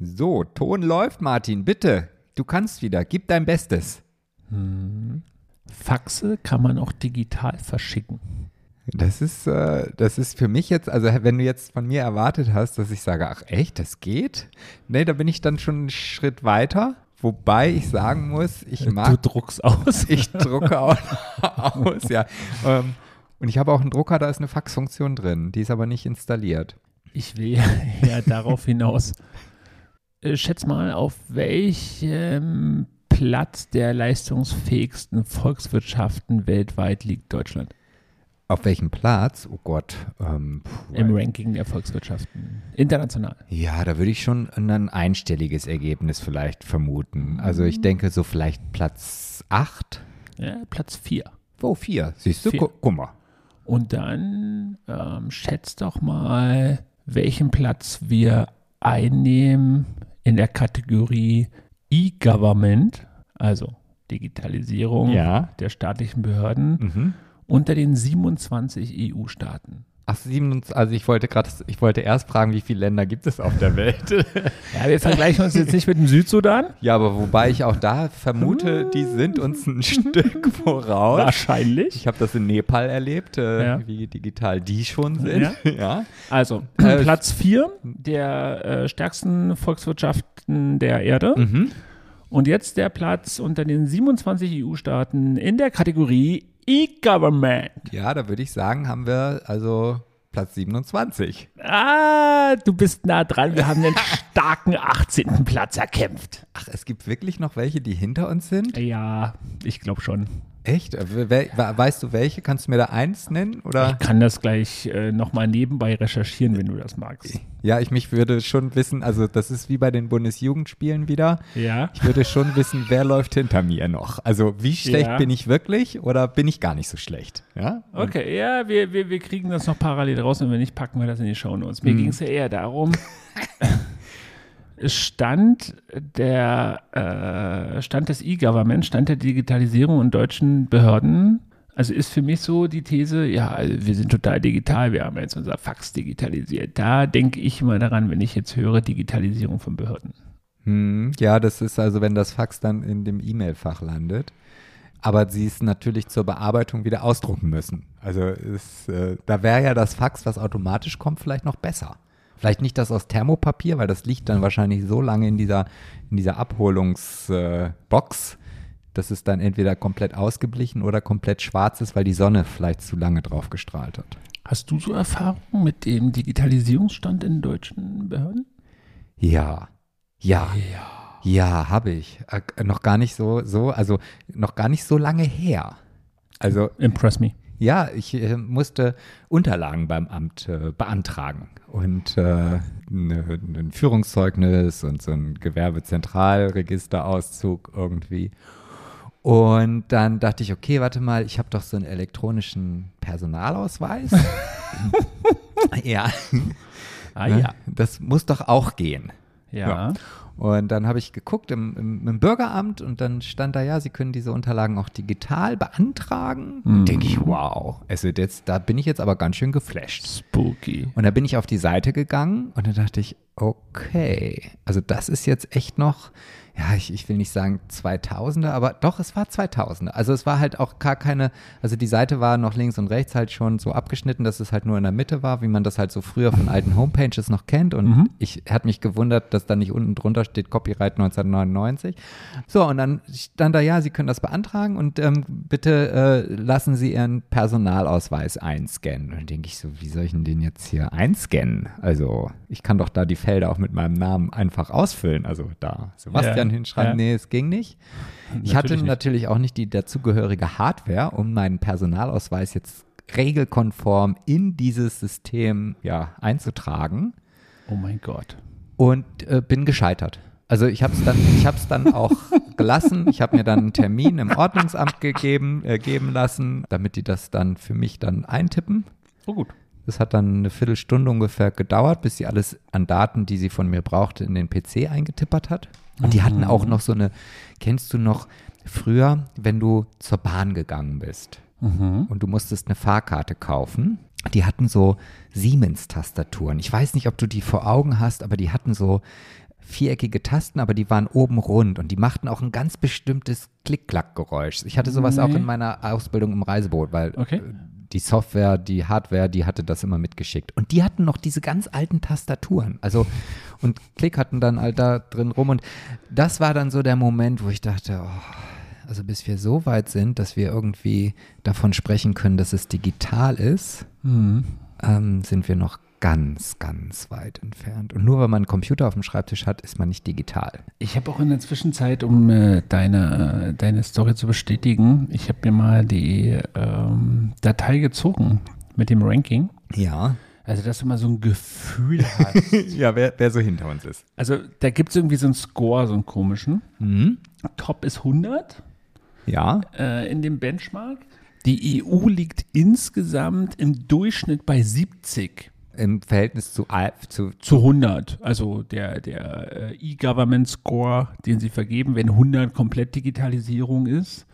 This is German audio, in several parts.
So, Ton läuft, Martin, bitte. Du kannst wieder. Gib dein Bestes. Faxe kann man auch digital verschicken. Das ist, äh, das ist für mich jetzt, also wenn du jetzt von mir erwartet hast, dass ich sage, ach echt, das geht? Nee, da bin ich dann schon einen Schritt weiter. Wobei ich sagen muss, ich Du mag, druckst aus. ich drucke auch aus, ja. Ähm, und ich habe auch einen Drucker, da ist eine Faxfunktion drin. Die ist aber nicht installiert. Ich will ja darauf hinaus. Äh, Schätz mal, auf welchem Platz der leistungsfähigsten Volkswirtschaften weltweit liegt Deutschland? Auf welchem Platz? Oh Gott. Ähm, Im Ranking der Volkswirtschaften. International. Ja, da würde ich schon ein einstelliges Ergebnis vielleicht vermuten. Also ich denke so vielleicht Platz 8. Ja, Platz 4. Oh, 4. Siehst du? Vier. Gu guck mal. Und dann ähm, schätzt doch mal, welchen Platz wir einnehmen in der Kategorie E-Government, also Digitalisierung Ja. der staatlichen Behörden, Mhm. unter den 27 EU-Staaten. Ach, 27, also ich wollte gerade, ich wollte erst fragen, wie viele Länder gibt es auf der Welt? Ja, wir vergleichen uns jetzt nicht mit dem Südsudan. ja, aber wobei ich auch da vermute, die sind uns ein Stück voraus. Wahrscheinlich. Ich habe das in Nepal erlebt, äh, Ja. wie digital die schon sind. Ja. ja. Also, Äh, Platz 4 der äh, stärksten Volkswirtschaften der Erde. Mhm. Und jetzt der Platz unter den 27 EU-Staaten in der Kategorie E-Government. Ja, da würde ich sagen, haben wir also Platz 27. Ah, du bist nah dran. Wir haben den starken 18. Platz erkämpft. Ach, es gibt wirklich noch welche, die hinter uns sind? Ja, ich glaube schon. Echt? Äh, we- we- weißt du welche? Kannst du mir da eins nennen? Oder? Ich kann das gleich äh, nochmal nebenbei recherchieren, wenn du das magst. Ja, ich mich würde schon wissen, also das ist wie bei den Bundesjugendspielen wieder. Ja. Ich würde schon wissen, wer läuft hinter mir noch. Also wie schlecht Ja. bin ich wirklich oder bin ich gar nicht so schlecht? Ja? Und- Okay, ja, wir, wir, wir kriegen das noch parallel raus und wenn nicht, packen wir das in die Shownotes. Mir ging es ja eher darum, stand der äh, Stand des E-Government, Stand der Digitalisierung in deutschen Behörden. Also ist für mich so die These, ja, also wir sind total digital, wir haben jetzt unser Fax digitalisiert. Da denke ich immer daran, wenn ich jetzt höre Digitalisierung von Behörden. Hm, ja, das ist also, wenn das Fax dann in dem E-Mail-Fach landet. Aber sie es natürlich zur Bearbeitung wieder ausdrucken müssen. Also ist, äh, da wäre ja das Fax, was automatisch kommt, vielleicht noch besser. Vielleicht nicht das aus Thermopapier, weil das liegt dann wahrscheinlich so lange in dieser, in dieser Abholungsbox, äh, dass es dann entweder komplett ausgeblichen oder komplett schwarz ist, weil die Sonne vielleicht zu lange drauf gestrahlt hat. Hast du so Erfahrungen mit dem Digitalisierungsstand in deutschen Behörden? Ja, ja, Ja. ja, habe ich. Äh, noch gar nicht so, so, also noch gar nicht so lange her. Also Impress me. Ja, ich äh, musste Unterlagen beim Amt äh, beantragen und äh, ne, ein Führungszeugnis und so ein Gewerbezentralregisterauszug irgendwie. Und dann dachte ich, okay, warte mal, ich habe doch so einen elektronischen Personalausweis. ja, Ah ne? ja. das muss doch auch gehen. Ja. Und dann habe ich geguckt im, im, im Bürgeramt und dann stand da, ja, Sie können diese Unterlagen auch digital beantragen. Mhm. Denke ich, wow. Also jetzt, da bin ich jetzt aber ganz schön geflasht. Spooky. Und da bin ich auf die Seite gegangen und dann dachte ich, okay, also das ist jetzt echt noch, ja, ich, ich will nicht sagen 2000er, aber doch, es war 2000er. Also es war halt auch gar keine, also die Seite war noch links und rechts halt schon so abgeschnitten, dass es halt nur in der Mitte war, wie man das halt so früher von alten Homepages noch kennt. Und Mhm. ich hat mich gewundert, dass da nicht unten drunter steht Copyright 1999. So, und dann stand da, ja, Sie können das beantragen und ähm, bitte äh, lassen Sie Ihren Personalausweis einscannen. Und dann denke ich so, wie soll ich denn den jetzt hier einscannen? Also, ich kann doch da die Felder auch mit meinem Namen einfach ausfüllen. Also da Sebastian Ja, hinschreiben, ja. nee, es ging nicht. Ich hatte Natürlich nicht. natürlich auch nicht die dazugehörige Hardware, um meinen Personalausweis jetzt regelkonform in dieses System ja, einzutragen Oh mein Gott. und äh, bin gescheitert. Also ich habe es dann, ich dann auch gelassen. Ich habe mir dann einen Termin im Ordnungsamt gegeben, äh, geben lassen, damit die das dann für mich dann eintippen. Oh gut. Das hat dann eine Viertelstunde ungefähr gedauert, bis sie alles an Daten, die sie von mir brauchte, in den PC eingetippert hat. Und die hatten auch noch so eine, kennst du noch früher, wenn du zur Bahn gegangen bist Mhm. und du musstest eine Fahrkarte kaufen? Die hatten so Siemens-Tastaturen. Ich weiß nicht, ob du die vor Augen hast, aber die hatten so viereckige Tasten, aber die waren oben rund und die machten auch ein ganz bestimmtes Klick-Klack-Geräusch. Ich hatte sowas Nee. auch in meiner Ausbildung im Reiseboot, weil Okay. Die Software, die Hardware, die hatte das immer mitgeschickt. Und die hatten noch diese ganz alten Tastaturen. Also, und Klick hatten dann halt da drin rum. Und das war dann so der Moment, wo ich dachte, oh, also bis wir so weit sind, dass wir irgendwie davon sprechen können, dass es digital ist, Mhm. ähm, sind wir noch ganz, ganz weit entfernt. Und nur weil man einen Computer auf dem Schreibtisch hat, ist man nicht digital. Ich habe auch in der Zwischenzeit, um äh, deine, äh, deine Story zu bestätigen, ich habe mir mal die ähm, Datei gezogen mit dem Ranking. Ja. Also, dass du mal so ein Gefühl hast. ja, wer, wer so hinter uns ist. also, da gibt es irgendwie so einen Score, so einen komischen. Mhm. Top ist 100 Ja. äh, in dem Benchmark. Die EU liegt insgesamt im Durchschnitt bei 70 Im Verhältnis zu, zu zu 100. Also der, der äh, E-Government Score, den sie vergeben, wenn 100 komplett Digitalisierung ist,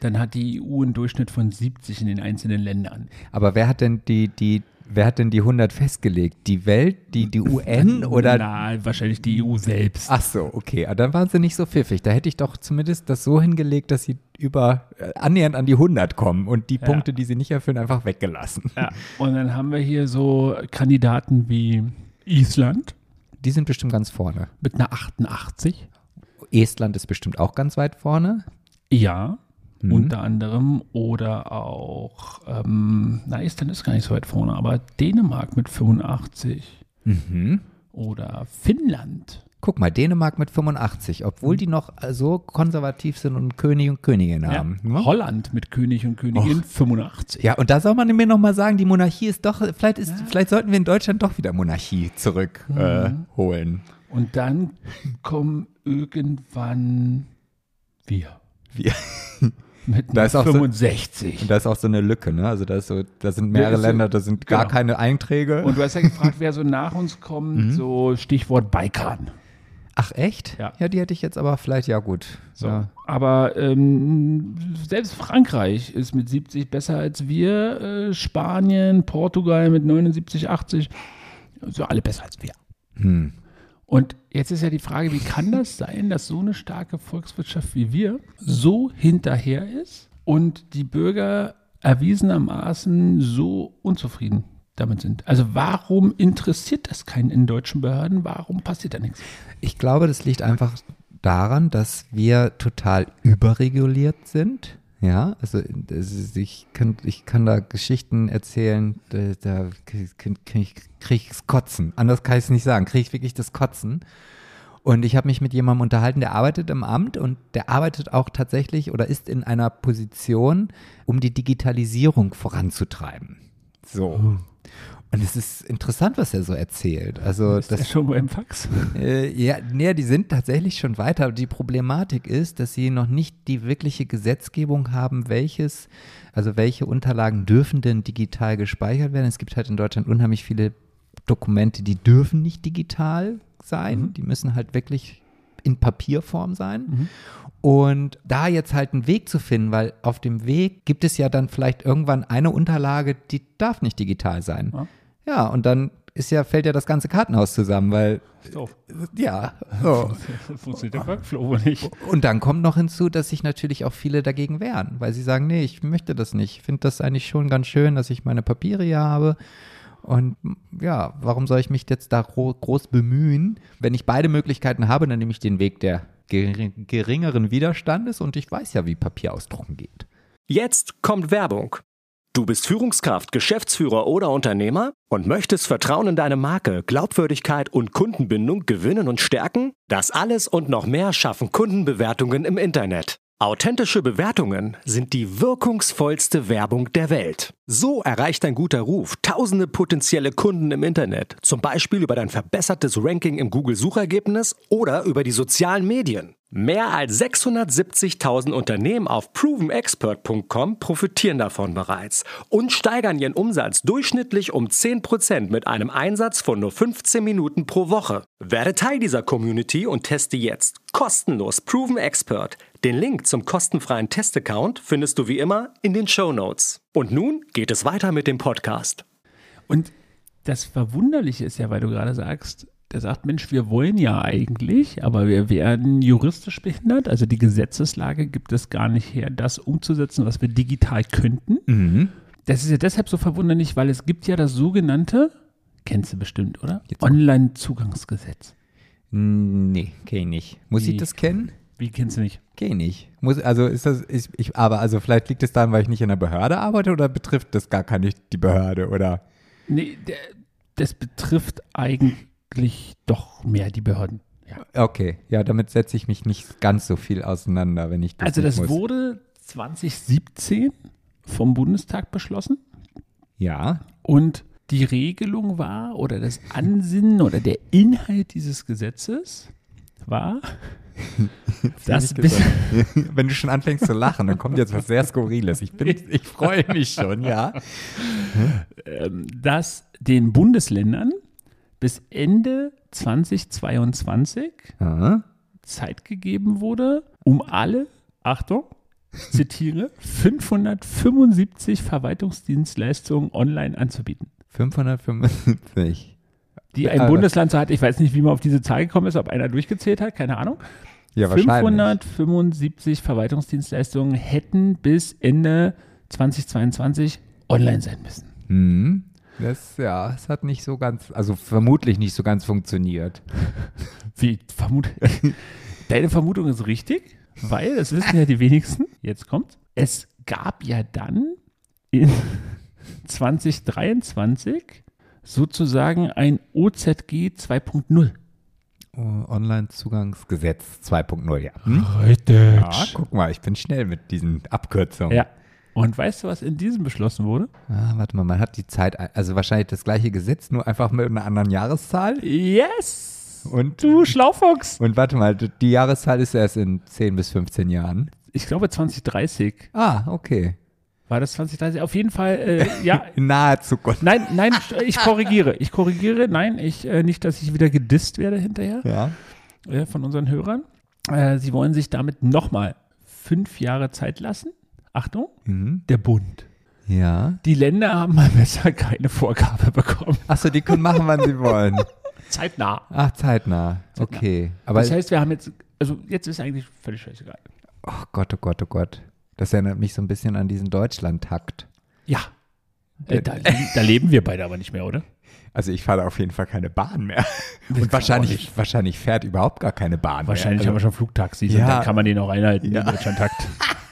dann hat die EU einen Durchschnitt von 70 in den einzelnen Ländern. Aber wer hat denn die, die, wer hat denn die 100 festgelegt? Die Welt, die, die UN oder? Na, wahrscheinlich die EU selbst. Ach so, okay. Aber dann waren sie nicht so pfiffig. Da hätte ich doch zumindest das so hingelegt, dass sie über äh, annähernd an die 100 kommen und die Ja. Punkte, die sie nicht erfüllen, einfach weggelassen. Ja. Und dann haben wir hier so Kandidaten wie Island Die sind bestimmt ganz vorne. mit einer 88. Estland ist bestimmt auch ganz weit vorne. Ja, Mhm. unter anderem. Oder auch, ähm, na, Estland ist gar nicht so weit vorne, aber Dänemark mit 85. Mhm. Oder Finnland. Guck mal, Dänemark mit 85, obwohl die noch äh, so konservativ sind und König und Königin haben. Ja. ne? Holland mit König und Königin 85. Ja, und da soll man mir noch mal sagen, die Monarchie ist doch, vielleicht, ist, vielleicht sollten wir in Deutschland doch wieder Monarchie zurückholen. Äh, holen. Und dann kommen irgendwann wir. Wir. Mit Da einer ist auch so- 65. Und da ist auch so eine Lücke, ne? Also da so, da sind mehrere Länder, da sind gar genau. keine Einträge. Und du hast ja gefragt, wer so nach uns kommt, Mhm. so Stichwort Balkan. Ach echt? Ja. ja, die hätte ich jetzt aber vielleicht, ja gut. So. Ja. Aber ähm, selbst Frankreich ist mit 70 besser als wir. Äh, Spanien, Portugal mit 79, 80. So alle besser als wir. Hm. Und jetzt ist ja die Frage, wie kann das sein, dass so eine starke Volkswirtschaft wie wir so hinterher ist und die Bürger erwiesenermaßen so unzufrieden damit sind? Also warum interessiert das keinen in deutschen Behörden? Warum passiert da nichts? Ich glaube, das liegt einfach daran, dass wir total überreguliert sind. Ja, also ich, kann, ich kann da Geschichten erzählen, da, kriege ich, krieg ich's Kotzen. Anders kann ich es nicht sagen, kriege ich wirklich das Kotzen. Und ich habe mich mit jemandem unterhalten, der arbeitet im Amt und der arbeitet auch tatsächlich oder ist in einer Position, um die Digitalisierung voranzutreiben. So. Und es ist interessant, was er so erzählt. Also Ist das das, schon beim Fax? äh, ja, nee, die sind tatsächlich schon weiter. Aber die Problematik ist, dass sie noch nicht die wirkliche Gesetzgebung haben, welches, also welche Unterlagen dürfen denn digital gespeichert werden. Es gibt halt in Deutschland unheimlich viele Dokumente, die dürfen nicht digital sein. Mhm. Die müssen halt wirklich in Papierform sein. Mhm. Und da jetzt halt einen Weg zu finden, weil auf dem Weg gibt es ja dann vielleicht irgendwann eine Unterlage, die darf nicht digital sein. Ja. Ja, und dann ist ja, fällt ja das ganze Kartenhaus zusammen, weil, doof. ja, so. Funktioniert der Workflow wohl nicht. Und dann kommt noch hinzu, dass sich natürlich auch viele dagegen wehren, weil sie sagen, nee, ich möchte das nicht. Ich finde das eigentlich schon ganz schön, dass ich meine Papiere hier habe. Und ja, warum soll ich mich jetzt da gro groß bemühen? Wenn ich beide Möglichkeiten habe, dann nehme ich den Weg der gering geringeren Widerstandes und ich weiß ja, wie Papier ausdrucken geht. Jetzt kommt Werbung. Du bist Führungskraft, Geschäftsführer oder Unternehmer und möchtest Vertrauen in deine Marke, Glaubwürdigkeit und Kundenbindung gewinnen und stärken? Das alles und noch mehr schaffen Kundenbewertungen im Internet. Authentische Bewertungen sind die wirkungsvollste Werbung der Welt. So erreicht dein guter Ruf tausende potenzielle Kunden im Internet, zum Beispiel über dein verbessertes Ranking im Google-Suchergebnis oder über die sozialen Medien. Mehr als 670.000 Unternehmen auf provenexpert.com profitieren davon bereits und steigern ihren Umsatz durchschnittlich um 10% mit einem Einsatz von nur 15 Minuten pro Woche. Werde Teil dieser Community und teste jetzt kostenlos Proven Expert. Den Link zum kostenfreien Testaccount findest du wie immer in den Show Notes. Und nun geht es weiter mit dem Podcast. Und das Verwunderliche ist ja, weil du gerade sagst, der sagt, Mensch, wir wollen ja eigentlich, aber wir werden juristisch behindert. Also die Gesetzeslage gibt es gar nicht her, das umzusetzen, was wir digital könnten. Mhm. Das ist ja deshalb so verwunderlich, weil es gibt ja das sogenannte, kennst du bestimmt, oder? Online-Zugangsgesetz. Nee, kenn ich nicht. Muss ich Wie? das kennen? Wie kennst du nicht? Kenn ich nicht. Muss, also ist das, ich, ich, aber also vielleicht liegt es daran, weil ich nicht in der Behörde arbeite oder betrifft das gar keine die Behörde oder? Nee, der, das betrifft eigentlich doch mehr die Behörden. Ja. Okay, ja, damit setze ich mich nicht ganz so viel auseinander, wenn ich das Also das muss. wurde 2017 vom Bundestag beschlossen Ja, und die Regelung war oder das Ansinnen oder der Inhalt dieses Gesetzes war, dass Ehrlich bis, wenn du schon anfängst zu lachen, dann kommt jetzt was sehr Skurriles. Ich bin, ich freue mich schon, ja. ähm, dass den Bundesländern bis Ende 2022 Ah, Zeit gegeben wurde, um alle, Achtung, zitiere, 575 Verwaltungsdienstleistungen online anzubieten. 575. Die ein Äh, Bundesland so hat, ich weiß nicht, wie man auf diese Zahl gekommen ist, ob einer durchgezählt hat, keine Ahnung. Ja, wahrscheinlich. 575 Verwaltungsdienstleistungen hätten bis Ende 2022 online sein müssen. Hm. Das, ja, es hat nicht so ganz, also vermutlich nicht so ganz funktioniert. Wie vermut Deine Vermutung ist richtig, weil, das wissen ja die wenigsten, jetzt kommt, es gab ja dann in 2023 sozusagen ein OZG 2.0. Oh, Online-Zugangsgesetz 2.0, ja. Hm? Richtig. Ja, guck mal, ich bin schnell mit diesen Abkürzungen. Ja. Und weißt du, was in diesem beschlossen wurde? Ah, warte mal, man hat die Zeit, also wahrscheinlich das gleiche Gesetz, nur einfach mit einer anderen Jahreszahl. Yes! Und, Du Schlaufuchs! und warte mal, die Jahreszahl ist erst in 10 bis 15 Jahren. Ich glaube 2030. Ah, okay. War das 2030? Auf jeden Fall, äh, ja. In naher Zukunft. Nein, nein, ich korrigiere. Ich korrigiere. Nein, ich, äh, nicht, dass ich wieder gedisst werde hinterher Ja. äh, von unseren Hörern. Äh, sie wollen sich damit nochmal fünf Jahre Zeit lassen. Achtung, Mhm. der Bund. Ja. Die Länder haben mal besser keine Vorgabe bekommen. Achso, die können machen, wann sie wollen. Zeitnah. Ach, zeitnah. Okay. Aber, Das heißt, wir haben jetzt, also jetzt ist eigentlich völlig scheißegal. oh Gott, oh Gott, oh Gott. Das erinnert mich so ein bisschen an diesen Deutschland-Takt. Ja. Äh, da, leben- da leben wir beide aber nicht mehr, oder? Also ich fahre auf jeden Fall keine Bahn mehr. Das Und wahrscheinlich, wahrscheinlich fährt überhaupt gar keine Bahn Wahrscheinlich mehr. haben wir schon Flugtaxis und Ja. dann kann man den auch einhalten, Ja. den Deutschlandtakt.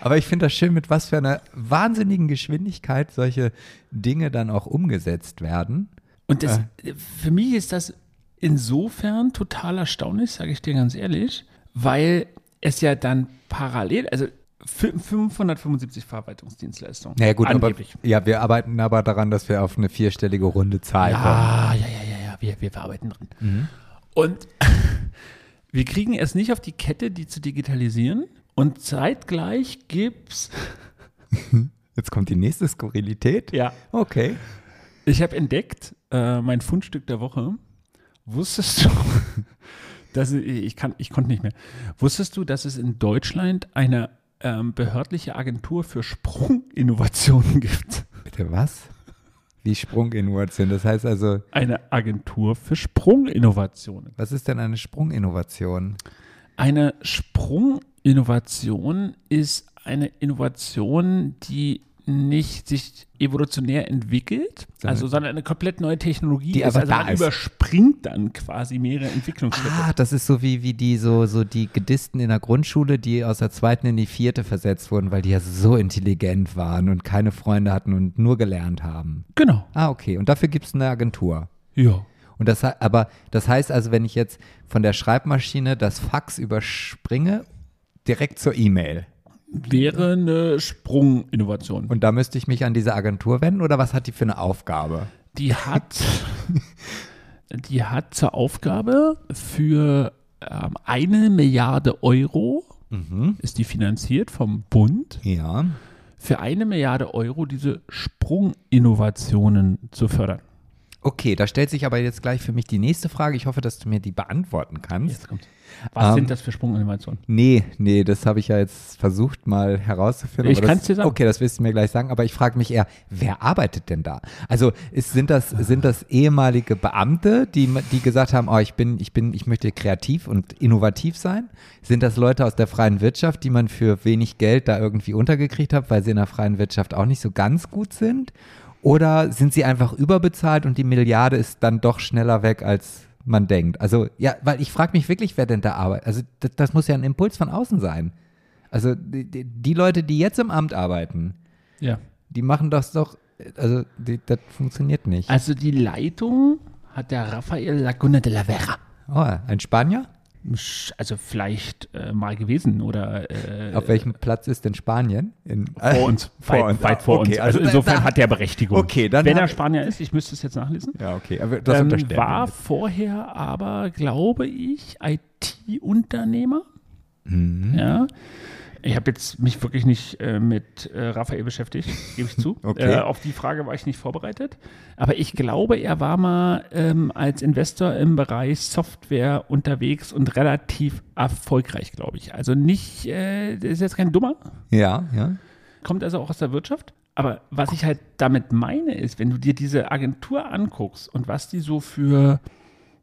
Aber ich finde das schön, mit was für einer wahnsinnigen Geschwindigkeit solche Dinge dann auch umgesetzt werden. Und das, für mich ist das insofern total erstaunlich, sage ich dir ganz ehrlich, weil es ja dann parallel, also fü- 575 Verwaltungsdienstleistungen. Naja gut, angeblich. aber ja, wir arbeiten aber daran, dass wir auf eine vierstellige runde Zahl kommen. Ja, ja, ja, ja, ja, wir, wir verarbeiten drin. Mhm. Und wir kriegen es nicht auf die Kette, die zu digitalisieren. Und zeitgleich gibt's, Jetzt kommt die nächste Skurrilität. ja, Okay. ich habe entdeckt, äh, mein Fundstück der Woche. Wusstest du, dass ich, ich kann, ich konnte nicht mehr. Wusstest du, dass es in Deutschland eine ähm, behördliche Agentur für Sprunginnovationen gibt? Bitte was? Wie Sprunginnovation. Das heißt also, Eine Agentur für Sprunginnovationen. was ist denn eine Sprunginnovation? Eine Sprunginnovation ist eine Innovation, die nicht sich evolutionär entwickelt, Sondern- also, sondern eine komplett neue Technologie Die ist. Also da man ist. überspringt dann quasi mehrere Entwicklungsschritte. Ah, das ist so wie, wie die so, so die Gedisten in der Grundschule, die aus der zweiten in die vierte versetzt wurden, weil die ja so intelligent waren und keine Freunde hatten und nur gelernt haben. Genau. Ah, okay. Und dafür gibt es eine Agentur. Ja. Und das, aber das heißt also, wenn ich jetzt von der Schreibmaschine das Fax überspringe, direkt zur E-Mail. Wäre eine Sprunginnovation. Und da müsste ich mich an diese Agentur wenden oder was hat die für eine Aufgabe? Die hat, die hat zur Aufgabe für ähm, eine Milliarde Euro ist die finanziert vom Bund. Ja. für eine Milliarde Euro diese Sprunginnovationen zu fördern. Okay, da stellt sich aber jetzt gleich für mich die nächste Frage. Ich hoffe, dass du mir die beantworten kannst. Jetzt kommt. Was Ähm, sind das für Sprunginnovationen? Nee, nee, das habe ich ja jetzt versucht mal herauszufinden. Ich kann's das- dir sagen. Okay, das wirst du mir gleich sagen, aber ich frage mich eher, wer arbeitet denn da? Also ist, sind, das, sind das ehemalige Beamte, die, die gesagt haben, oh, ich bin, ich bin, ich möchte kreativ und innovativ sein? Sind das Leute aus der freien Wirtschaft, die man für wenig Geld da irgendwie untergekriegt hat, weil sie in der freien Wirtschaft auch nicht so ganz gut sind? Oder sind sie einfach überbezahlt und die Milliarde ist dann doch schneller weg, als man denkt? Also, ja, weil ich frage mich wirklich, wer denn da arbeitet. Also, das, das muss ja ein Impuls von außen sein. Also, die, die- Leute, die jetzt im Amt arbeiten, Ja. die machen das doch, also, die, das funktioniert nicht. Also die Leitung hat der Rafael Laguna de la Vera. Oh, ein Spanier? Also vielleicht äh, mal gewesen oder äh, Auf welchem Platz ist denn Spanien? In, vor uns. Vor weit, uns. weit vor Okay, uns. Also, also insofern da- hat der Berechtigung. Okay, dann Wenn er Spanier ist, ich müsste es jetzt nachlesen. Ja, okay, aber das ähm, unterstellen war vorher aber, glaube ich, IT-Unternehmer. Mhm. Ja. Ich habe jetzt mich wirklich nicht äh, mit äh, Raphael beschäftigt, gebe ich zu. Okay. Äh, auf die Frage war ich nicht vorbereitet. Aber ich glaube, er war mal ähm, als Investor im Bereich Software unterwegs und relativ erfolgreich, glaube ich. Also nicht, äh, ist jetzt kein Dummer, Ja, ja. kommt also auch aus der Wirtschaft. Aber was ich halt damit meine, ist, wenn du dir diese Agentur anguckst und was die so für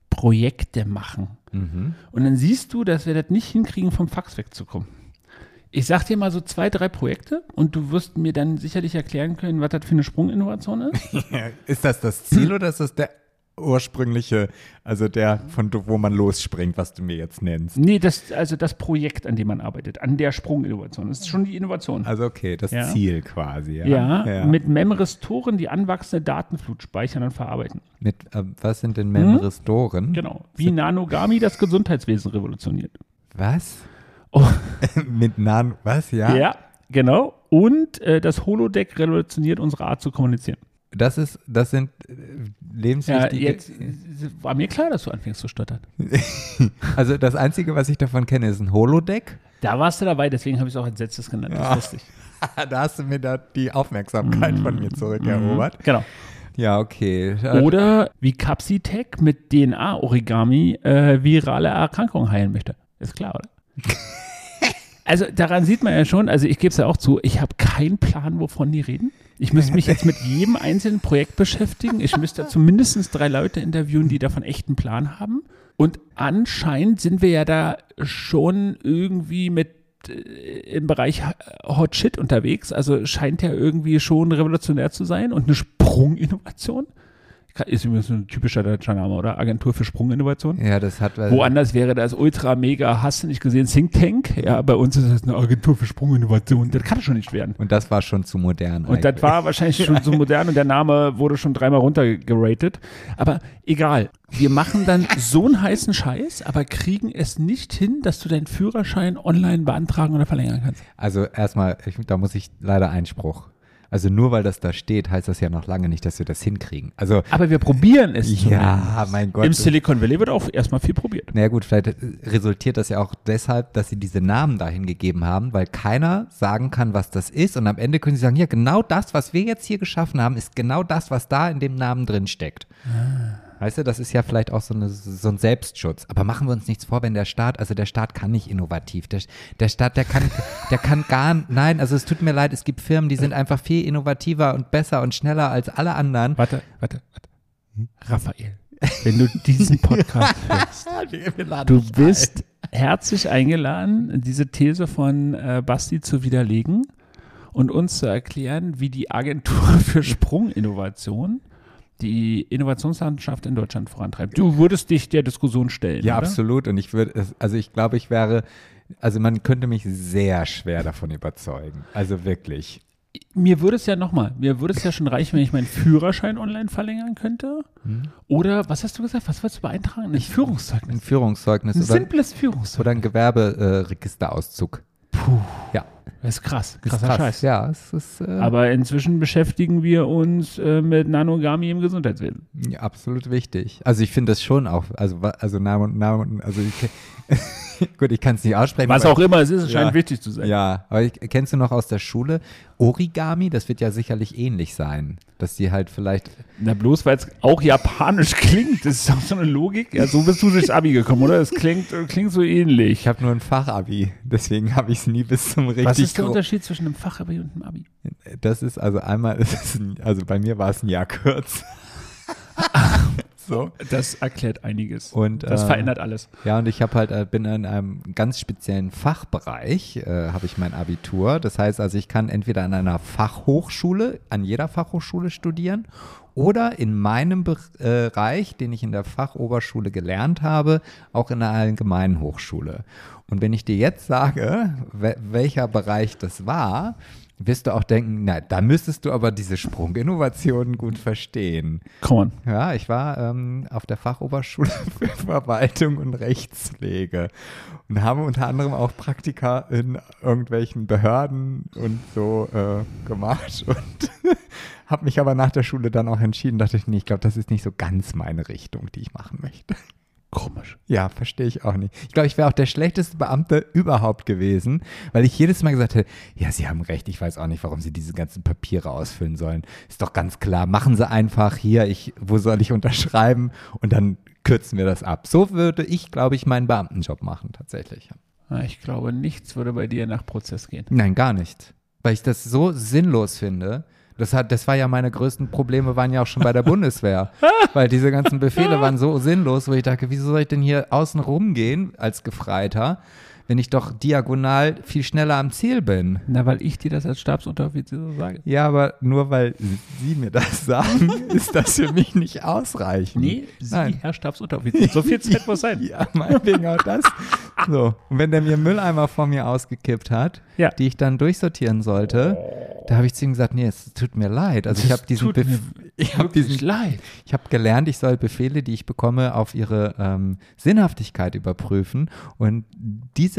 Projekte machen, Mhm. und dann siehst du, dass wir das nicht hinkriegen, vom Fax wegzukommen. Ich sag dir mal so zwei, drei Projekte und du wirst mir dann sicherlich erklären können, was das für eine Sprunginnovation ist. Ist das das Ziel oder ist das der ursprüngliche, also der, von wo man losspringt, was du mir jetzt nennst? nee, das, also das Projekt, an dem man arbeitet, an der Sprunginnovation. Das ist schon die Innovation. Also okay, das Ja. Ziel quasi. Ja, ja, mit Memristoren die anwachsende Datenflut speichern und verarbeiten. Mit, äh, was sind denn Memristoren? Genau. Wie Nanogami das Gesundheitswesen revolutioniert. Was? Oh, mit Nan, was? Ja? ja, genau. Und äh, das Holodeck revolutioniert unsere Art zu kommunizieren. Das ist, das sind äh, Ja, lebenswichtige. jetzt äh, war mir klar, dass du anfängst zu stottern. also das Einzige, was ich davon kenne, ist ein Holodeck. Da warst du dabei, deswegen habe ich es auch als letztes genannt. Ja. Das ist lustig. da hast du mir da die Aufmerksamkeit von mir zurückerobert. Genau. Ja, okay. Oder wie Capsitech mit DNA-Origami äh, virale Erkrankungen heilen möchte. Ist klar, oder? Also daran sieht man ja schon, also ich gebe es ja auch zu, ich habe keinen Plan, wovon die reden. Ich müsste mich jetzt mit jedem einzelnen Projekt beschäftigen. Ich müsste dazu mindestens drei Leute interviewen, die davon echten Plan haben. Und anscheinend sind wir ja da schon irgendwie mit äh, im Bereich Hot Shit unterwegs. Also scheint ja irgendwie schon revolutionär zu sein und eine Sprunginnovation. Ist übrigens ein typischer deutscher Name, oder? Agentur für Sprunginnovation. ja, das hat was. Woanders wäre das ultra mega, hast du nicht gesehen, Think Tank. Ja, bei uns ist das eine Agentur für Sprunginnovation. Das kann schon nicht werden. Und das war schon zu modern. Und das war wahrscheinlich schon so modern und der Name wurde schon dreimal runtergeratet. Aber egal. Wir machen dann so einen heißen Scheiß, aber kriegen es nicht hin, dass du deinen Führerschein online beantragen oder verlängern kannst. Also erstmal, ich, da muss ich leider Einspruch. Also nur weil das da steht, heißt das ja noch lange nicht, dass wir das hinkriegen. Also Aber wir probieren es. ja, zumindest. mein Gott. Im Silicon Valley wird auch erstmal viel probiert. Na ja, gut, vielleicht äh, resultiert das ja auch deshalb, dass sie diese Namen dahin gegeben haben, weil keiner sagen kann, was das ist. Und am Ende können sie sagen, ja, genau das, was wir jetzt hier geschaffen haben, ist genau das, was da in dem Namen drin steckt. Weißt du, das ist ja vielleicht auch so, eine, so ein Selbstschutz. Aber machen wir uns nichts vor, wenn der Staat, also der Staat kann nicht innovativ. Der, der Staat, der kann, der kann gar, nein, also es tut mir leid, es gibt Firmen, die sind einfach viel innovativer und besser und schneller als alle anderen. Warte, warte, warte. Raphael, wenn du diesen Podcast hörst, Du bist herzlich eingeladen, diese These von äh, Basti zu widerlegen und uns zu erklären, wie die Agentur für Sprunginnovation die Innovationslandschaft in Deutschland vorantreibt. Du würdest dich der Diskussion stellen. Ja, oder? absolut. Und ich würde, also ich glaube, ich wäre, also man könnte mich sehr schwer davon überzeugen. Also wirklich. Mir würde es ja nochmal, mir würde es ja schon reichen, wenn ich meinen Führerschein online verlängern könnte. Hm? Oder, was hast du gesagt, was wolltest du beeintragen? Ein Führungszeugnis. Ein Führungszeugnis Ein oder, simples Führungszeugnis. oder ein Gewerberegisterauszug. Puh. Ja. Das ist krass. Ist Krasser krass. Scheiß. Ja, es ist äh, Aber inzwischen beschäftigen wir uns äh, mit Nanogami im Gesundheitswesen. ja, absolut wichtig. Also ich finde das schon auch, also also Name und Name und also ich, gut, ich kann es nicht aussprechen. Was auch immer es ist, es scheint Ja. wichtig zu sein. Ja, aber ich, kennst du noch aus der Schule Origami? Das wird ja sicherlich ähnlich sein, dass die halt vielleicht Na, bloß weil es auch japanisch klingt, das ist doch so eine Logik. Ja, so bist du durchs Abi gekommen, oder? Es klingt, klingt so ähnlich. Ich habe nur ein Fachabi, deswegen habe ich es nie bis zum richtig Was ist der Unterschied zwischen einem Fachabi und einem Abi? Das ist also einmal, ist ein, also bei mir war es ein Jahr kürzer. So. Das erklärt einiges. Und, das äh, verändert alles. Ja, und ich habe halt, äh, bin in einem ganz speziellen Fachbereich, äh, habe ich mein Abitur. Das heißt also, ich kann entweder an einer Fachhochschule, an jeder Fachhochschule studieren oder in meinem Be äh, Bereich, den ich in der Fachoberschule gelernt habe, auch in einer allgemeinen Hochschule. Und wenn ich dir jetzt sage, we welcher Bereich das war, wirst du auch denken, na, da müsstest du aber diese Sprunginnovationen gut verstehen. Come on. Ja, ich war ähm, auf der Fachoberschule für Verwaltung und Rechtspflege und habe unter anderem auch Praktika in irgendwelchen Behörden und so äh, gemacht und habe mich aber nach der Schule dann auch entschieden, dachte ich, nee, ich glaube, das ist nicht so ganz meine Richtung, die ich machen möchte. Komisch. Ja, verstehe ich auch nicht. Ich glaube, ich wäre auch der schlechteste Beamte überhaupt gewesen, weil ich jedes Mal gesagt hätte, ja, Sie haben recht, ich weiß auch nicht, warum Sie diese ganzen Papiere ausfüllen sollen. Ist doch ganz klar, machen Sie einfach hier, ich, wo soll ich unterschreiben und dann kürzen wir das ab. So würde ich, glaube ich, meinen Beamtenjob machen, tatsächlich. Ja, Ich glaube, nichts würde bei dir nach Prozess gehen. Nein, gar nicht. Weil ich das so sinnlos finde. Das, hat, das war ja meine größten Probleme, waren ja auch schon bei der Bundeswehr. weil diese ganzen Befehle waren so sinnlos, wo ich dachte, wieso soll ich denn hier außen rumgehen als Gefreiter, wenn ich doch diagonal viel schneller am Ziel bin? Na, weil ich dir das als Stabsunteroffizier so sage. Ja, aber nur weil Sie mir das sagen, ist das für mich nicht ausreichend. Nee, Sie, Nein. Herr Stabsunteroffizier. So viel Zeit muss sein. Ja, meinetwegen auch das. So, und wenn der mir Mülleimer vor mir ausgekippt hat, Ja. die ich dann durchsortieren sollte, da habe ich zu ihm gesagt, nee, es tut mir leid. Also ich Das habe diesen, Bef ich habe diesen, leid. ich habe gelernt, ich soll Befehle, die ich bekomme, auf ihre ähm, Sinnhaftigkeit überprüfen. Und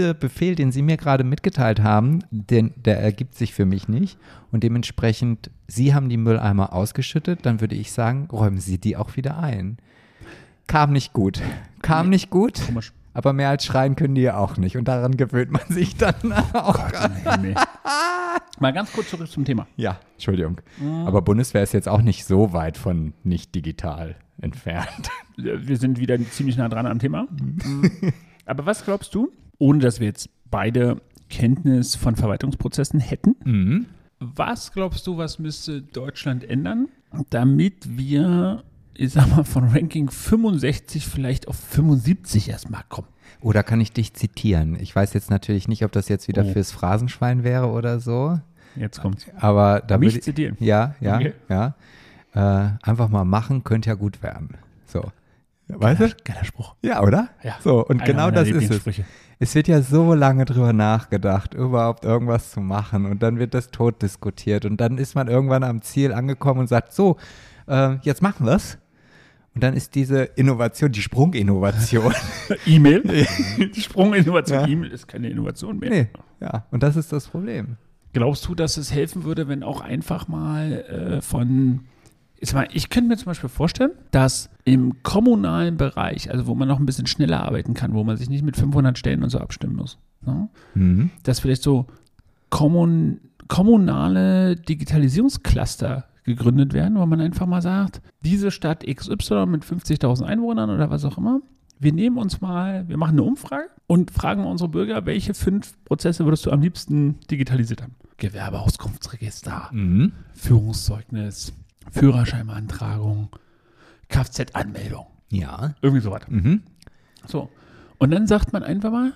dieser Befehl, den Sie mir gerade mitgeteilt haben, den, der ergibt sich für mich nicht. Und dementsprechend, Sie haben die Mülleimer ausgeschüttet, dann würde ich sagen, räumen Sie die auch wieder ein. Kam nicht gut. Kam nicht gut. Komisch. Aber mehr als schreien können die ja auch nicht. Und daran gewöhnt man sich dann auch. Nee. Mal ganz kurz zurück zum Thema. Ja, Entschuldigung. Aber Bundeswehr ist jetzt auch nicht so weit von nicht digital entfernt. Wir sind wieder ziemlich nah dran am Thema. Aber was glaubst du, ohne dass wir jetzt beide Kenntnis von Verwaltungsprozessen hätten, Mhm. was glaubst du, was müsste Deutschland ändern, damit wir, ich sag mal, von Ranking 65 vielleicht auf 75 erstmal kommen? Oder kann ich dich zitieren? Ich weiß jetzt natürlich nicht, ob das jetzt wieder Oh. fürs Phrasenschwein wäre oder so. Jetzt kommt's. Aber da Mich ich, zitieren. Ja, ja, Okay. ja. Äh, einfach mal machen, könnte ja gut werden. So. Weißt du? Geiler, Spruch. Ja, oder? Ja. So, und genau das ist es. Es wird ja so lange drüber nachgedacht, überhaupt irgendwas zu machen und dann wird das tot diskutiert und dann ist man irgendwann am Ziel angekommen und sagt, so, äh, jetzt machen wir's. Und dann ist diese Innovation, die Sprunginnovation. E-Mail. Sprunginnovation. Ja. E-Mail ist keine Innovation mehr. nee, ja, und das ist das Problem. Glaubst du, dass es helfen würde, wenn auch einfach mal äh, von. Jetzt mal, ich könnte mir zum Beispiel vorstellen, dass im kommunalen Bereich, also wo man noch ein bisschen schneller arbeiten kann, wo man sich nicht mit 500 Stellen und so abstimmen muss, ne? Mhm. dass vielleicht so kommun kommunale Digitalisierungscluster gegründet werden, wo man einfach mal sagt, diese Stadt XY mit 50.000 Einwohnern oder was auch immer, wir nehmen uns mal, wir machen eine Umfrage und fragen unsere Bürger, welche fünf Prozesse würdest du am liebsten digitalisiert haben? Gewerbeauskunftsregister, Mhm. Führungszeugnis, Führerscheinbeantragung, Kfz-Anmeldung, Ja. irgendwie sowas. Mhm. So. Und dann sagt man einfach mal,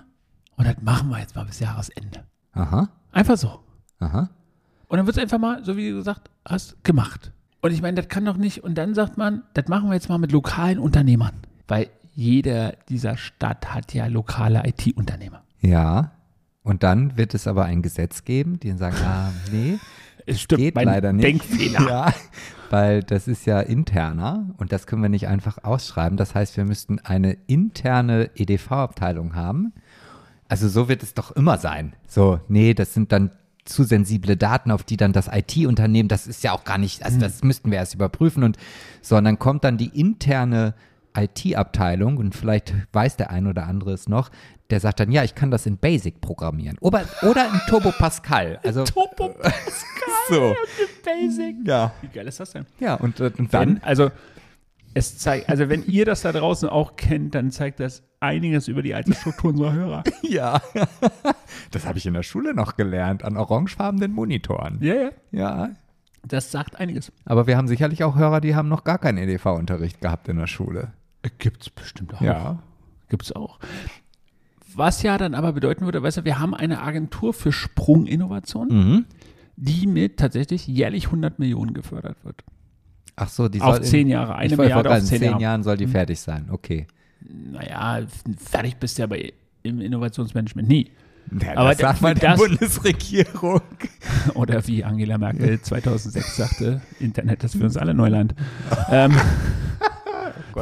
und das machen wir jetzt mal bis Jahresende. Aha. Einfach so. Aha. Und dann wird es einfach mal, so wie du gesagt hast, gemacht. Und ich meine, das kann doch nicht. Und dann sagt man, das machen wir jetzt mal mit lokalen Unternehmern. Weil jeder dieser Stadt hat ja lokale IT-Unternehmer. Ja. Und dann wird es aber ein Gesetz geben, die sagen, ah, nee, Es stimmt, geht leider nicht. Denkfehler. Ja, weil das ist ja interner und das können wir nicht einfach ausschreiben. Das heißt, wir müssten eine interne EDV-Abteilung haben, Also so wird es doch immer sein. So, nee, das sind dann zu sensible Daten, auf die dann das IT-Unternehmen, das ist ja auch gar nicht, also das müssten wir erst überprüfen und so, und dann kommt dann die interne IT-Abteilung und vielleicht weiß der ein oder andere es noch, der sagt dann, ja, ich kann das in Basic programmieren oder, oder in Turbo Pascal. Also Turbo so. Basic. Ja. Wie geil ist das denn? Ja, und, äh, und dann Wenn, also, es zeigt, also wenn ihr das da draußen auch kennt, dann zeigt das einiges über die Altersstruktur unserer Hörer. Ja, das habe ich in der Schule noch gelernt, an orangefarbenen Monitoren. Ja, ja. Ja, Das sagt einiges. aber wir haben sicherlich auch Hörer, die haben noch gar keinen EDV-Unterricht gehabt in der Schule. Gibt's bestimmt auch. Ja. Gibt's auch. Was ja dann aber bedeuten würde, weißt du, wir haben eine Agentur für Sprunginnovation, Mhm. Die mit tatsächlich jährlich 100 Millionen gefördert wird. Ach so, die Auf zehn in, Jahre, eine ich wollte Milliarde auf in zehn zehn Jahre. Jahren soll die fertig sein. Okay. Naja, fertig bist du ja bei im Innovationsmanagement nie. Ja, Aber das sagt mal die das- Bundesregierung. Oder wie Angela Merkel 2006 sagte, Internet ist für uns alle Neuland. ähm,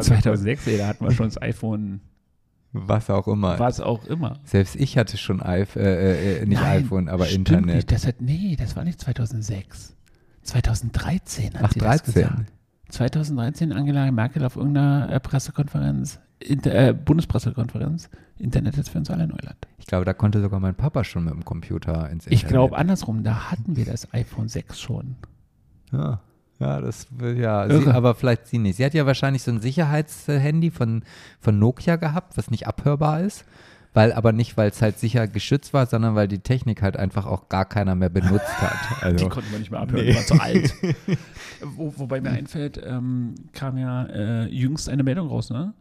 2006, ey, da hatten wir schon das iPhone, Was auch immer. was auch immer. Selbst ich hatte schon iPhone, äh, äh, nicht Nein, iPhone, aber stimmt Internet. Nicht. Das hat, nee, das war nicht 2006. 2013 hat Ach, sie das 13. gesagt. 2013 Angela Merkel auf irgendeiner äh, Pressekonferenz, Inter, äh, Bundespressekonferenz, Internet ist für uns alle Neuland. Ich glaube, da konnte sogar mein Papa schon mit dem Computer ins Internet. Ich glaube andersrum, da hatten wir das iPhone 6 schon. Ja, ja das ja. Sie, aber vielleicht sie nicht. Sie hat ja wahrscheinlich so ein Sicherheitshandy von, von Nokia gehabt, was nicht abhörbar ist. Weil, aber nicht, weil es halt sicher geschützt war, sondern weil die Technik halt einfach auch gar keiner mehr benutzt hat. Die Also, konnten wir nicht mehr abhören, die war zu alt. Wo, wobei mir einfällt, ähm, kam ja äh, jüngst eine Meldung raus, ne?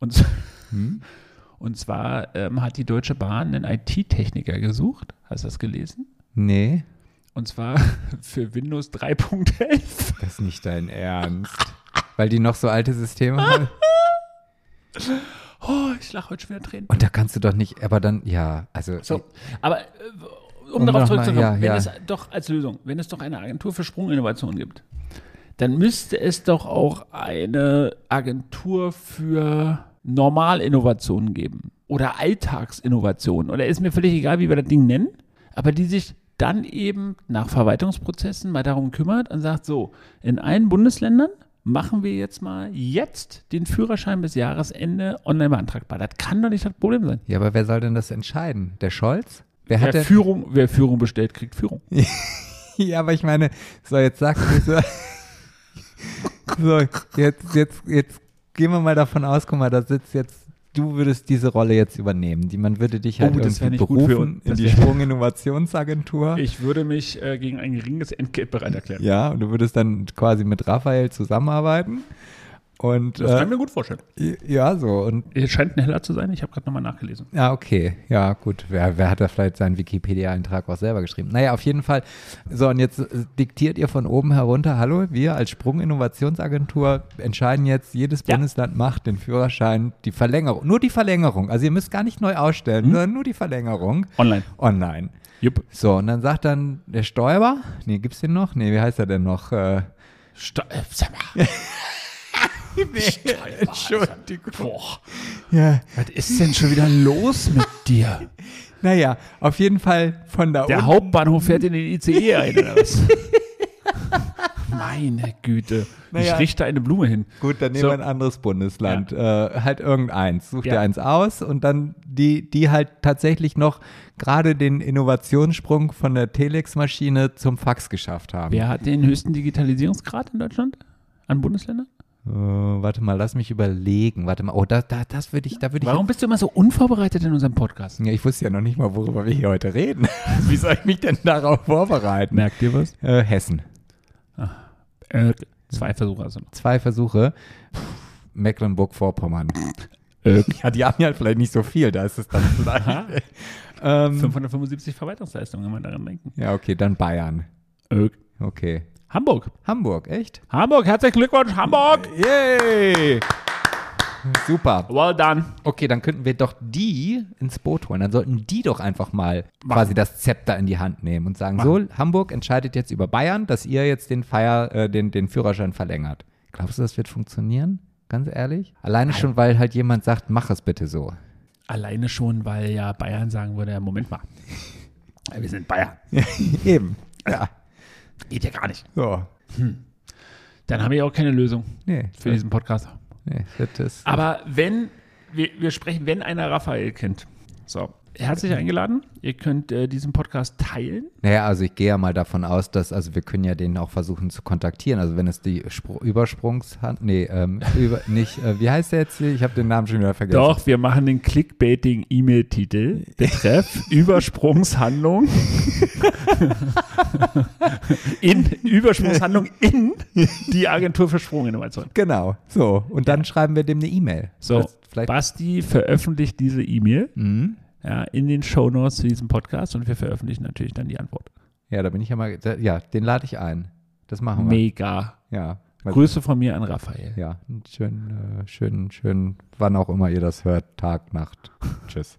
Und, Hm? und zwar ähm, hat die Deutsche Bahn einen IT-Techniker gesucht. Hast du das gelesen? nee, Und zwar für Windows 3.11. das ist nicht dein Ernst. weil die noch so alte Systeme haben. Oh, ich lache heute schon wieder Tränen. Und da kannst du doch nicht, aber dann, ja, also. So, aber äh, um, Um darauf zurückzukommen, ja, wenn ja. es doch als Lösung, wenn es doch eine Agentur für Sprunginnovation gibt, dann müsste es doch auch eine Agentur für Normalinnovationen geben oder Alltagsinnovationen oder ist mir völlig egal, wie wir das Ding nennen, aber die sich dann eben nach Verwaltungsprozessen mal darum kümmert und sagt so, in allen Bundesländern machen wir jetzt mal jetzt den Führerschein bis Jahresende online beantragbar. Das kann doch nicht das Problem sein. Ja, aber wer soll denn das entscheiden? Der Scholz? Wer hat Wer Führung, wer Führung bestellt, kriegt Führung. Ja, aber ich meine, so jetzt sagst du so, so jetzt, jetzt, jetzt gehen wir mal davon aus, guck mal, da sitzt jetzt, du würdest diese Rolle jetzt übernehmen. Die, man würde dich halt Oh, irgendwie berufen in die Sprunginnovationsagentur. Ich würde mich äh, gegen ein geringes Entgelt bereit erklären. Ja, und du würdest dann quasi mit Raphael zusammenarbeiten. Und Das kann ich äh, mir gut vorstellen. ja, so. Und Es scheint ein heller zu sein. Ich habe gerade nochmal nachgelesen. Ja, okay. Ja, gut. Wer, wer hat da vielleicht seinen Wikipedia-Eintrag auch selber geschrieben? Naja, auf jeden Fall. So, und jetzt äh, diktiert ihr von oben herunter, hallo, wir als Sprung-Innovationsagentur entscheiden jetzt, jedes Ja. Bundesland macht den Führerschein, die Verlängerung, nur die Verlängerung. Also ihr müsst gar nicht neu ausstellen, Hm? sondern nur die Verlängerung Online. online. Jupp. So, und dann sagt dann der Stoiber, nee, gibt's den noch? Nee, wie heißt er denn noch? Äh, Sta mal. Entschuldigung. Boah, Ja, was ist denn schon wieder los mit dir? naja, auf jeden Fall von da Der unten. Hauptbahnhof fährt in den ICE ein, oder was? Meine Güte. Naja. Ich richte eine Blume hin. Gut, dann nehmen So. wir ein anderes Bundesland. Äh, halt irgendeins. Such dir Ja. eins aus und dann die, die halt tatsächlich noch gerade den Innovationssprung von der Telex-Maschine zum Fax geschafft haben. Wer hat den höchsten Digitalisierungsgrad in Deutschland? An Bundesländern? Äh, warte mal, lass mich überlegen. Warte mal, oh, da, da, das würde ich, da würde ich. Warum bist du immer so unvorbereitet in unserem Podcast? Ja, ich wusste ja noch nicht mal, worüber wir hier heute reden. Wie soll ich mich denn darauf vorbereiten? Merkt ihr was? Äh, Hessen. Äh, zwei Versuche also noch. Zwei Versuche. Mecklenburg-Vorpommern. Äh, Ja, die haben ja vielleicht nicht so viel, da ist es dann vielleicht. ähm, 575 Verwaltungsleistungen, wenn man daran denken. ja, okay, dann Bayern. Äh, Okay. Hamburg. Hamburg, echt? Hamburg, herzlichen Glückwunsch, Hamburg! Yay! Super. Well done. Okay, dann könnten wir doch die ins Boot holen. Dann sollten die doch einfach mal Machen. quasi das Zepter in die Hand nehmen und sagen, so, Hamburg entscheidet jetzt über Bayern, dass ihr jetzt den, Feier, äh, den, den Führerschein verlängert. Glaubst du, das wird funktionieren? Ganz ehrlich? Alleine schon, weil halt jemand sagt, mach es bitte so. Alleine schon, weil ja Bayern sagen würde, Moment mal, wir sind Bayern. Eben. Ja. Geht ja gar nicht. So. Dann habe ich auch keine Lösung Nee, für diesen Podcast. nee, das ist. Aber wenn, wir, wir sprechen, wenn einer Raphael kennt, so, herzlich eingeladen. Ihr könnt äh, diesen Podcast teilen. Naja, also ich gehe ja mal davon aus, dass, also wir können ja den auch versuchen zu kontaktieren. Also wenn es die Spr Übersprungshand, nee, ähm, über, nicht, äh, wie heißt der jetzt hier? Ich habe den Namen schon wieder vergessen. Doch, wir machen den Clickbaiting-E-Mail-Titel. Betreff Übersprungshandlung. in Übersprungshandlung in die Agentur für Sprunginnovation. Genau, so. Und dann schreiben wir dem eine E-Mail. So, Das vielleicht, Basti veröffentlicht diese E-Mail Mhm. Ja, in den Shownotes zu diesem Podcast und wir veröffentlichen natürlich dann die Antwort. Ja, da bin ich ja mal, da, ja, den lade ich ein. Das machen wir. Mega. Ja. Grüße von mir an Raphael. Ja, schön, äh, schön, schön, wann auch immer ihr das hört, Tag, Nacht. Tschüss.